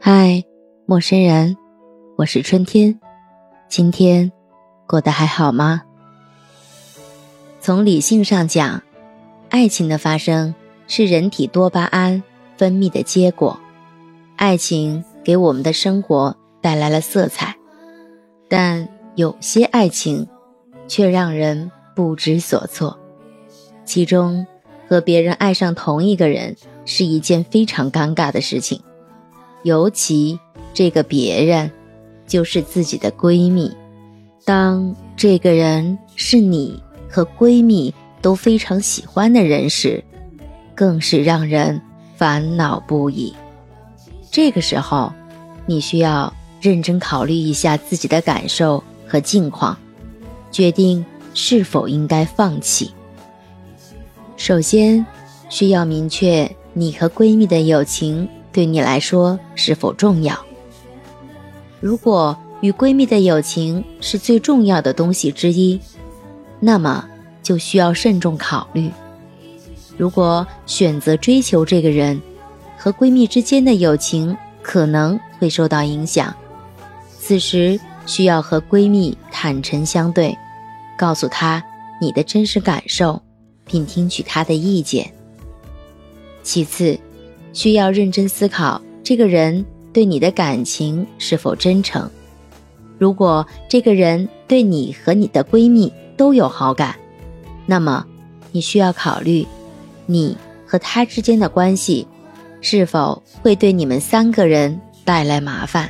嗨，陌生人，我是春天。今天过得还好吗？从理性上讲，爱情的发生是人体多巴胺分泌的结果。爱情给我们的生活带来了色彩，但有些爱情却让人不知所措。其中，和别人爱上同一个人是一件非常尴尬的事情。尤其这个别人，就是自己的闺蜜。当这个人是你和闺蜜都非常喜欢的人时，更是让人烦恼不已。这个时候，你需要认真考虑一下自己的感受和境况，决定是否应该放弃。首先，需要明确你和闺蜜的友情。对你来说是否重要？如果与闺蜜的友情是最重要的东西之一，那么就需要慎重考虑。如果选择追求这个人，和闺蜜之间的友情可能会受到影响。此时需要和闺蜜坦诚相对，告诉她你的真实感受，并听取她的意见。其次。需要认真思考这个人对你的感情是否真诚。如果这个人对你和你的闺蜜都有好感，那么你需要考虑你和他之间的关系是否会对你们三个人带来麻烦。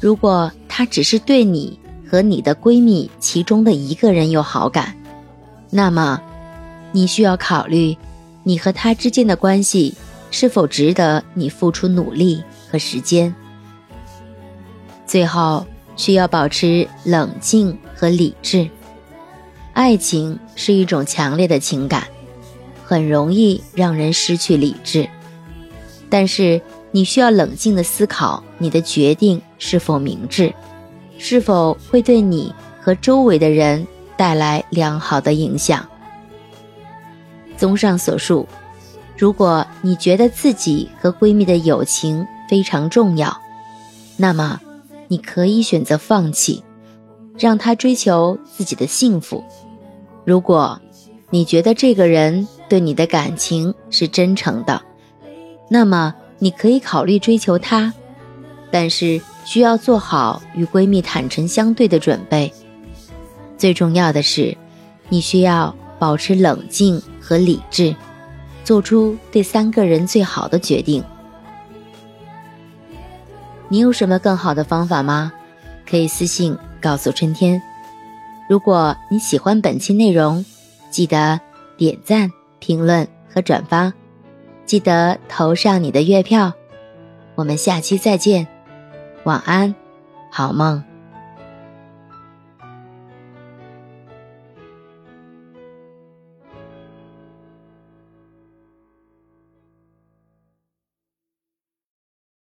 如果他只是对你和你的闺蜜其中的一个人有好感，那么你需要考虑你和他之间的关系。是否值得你付出努力和时间？最后需要保持冷静和理智。爱情是一种强烈的情感，很容易让人失去理智。但是你需要冷静的思考你的决定是否明智，是否会对你和周围的人带来良好的影响。综上所述。如果你觉得自己和闺蜜的友情非常重要，那么你可以选择放弃，让她追求自己的幸福。如果你觉得这个人对你的感情是真诚的，那么你可以考虑追求他，但是需要做好与闺蜜坦诚相对的准备。最重要的是，你需要保持冷静和理智。做出对三个人最好的决定。你有什么更好的方法吗？可以私信告诉春天。如果你喜欢本期内容，记得点赞、评论和转发，记得投上你的月票。我们下期再见，晚安，好梦。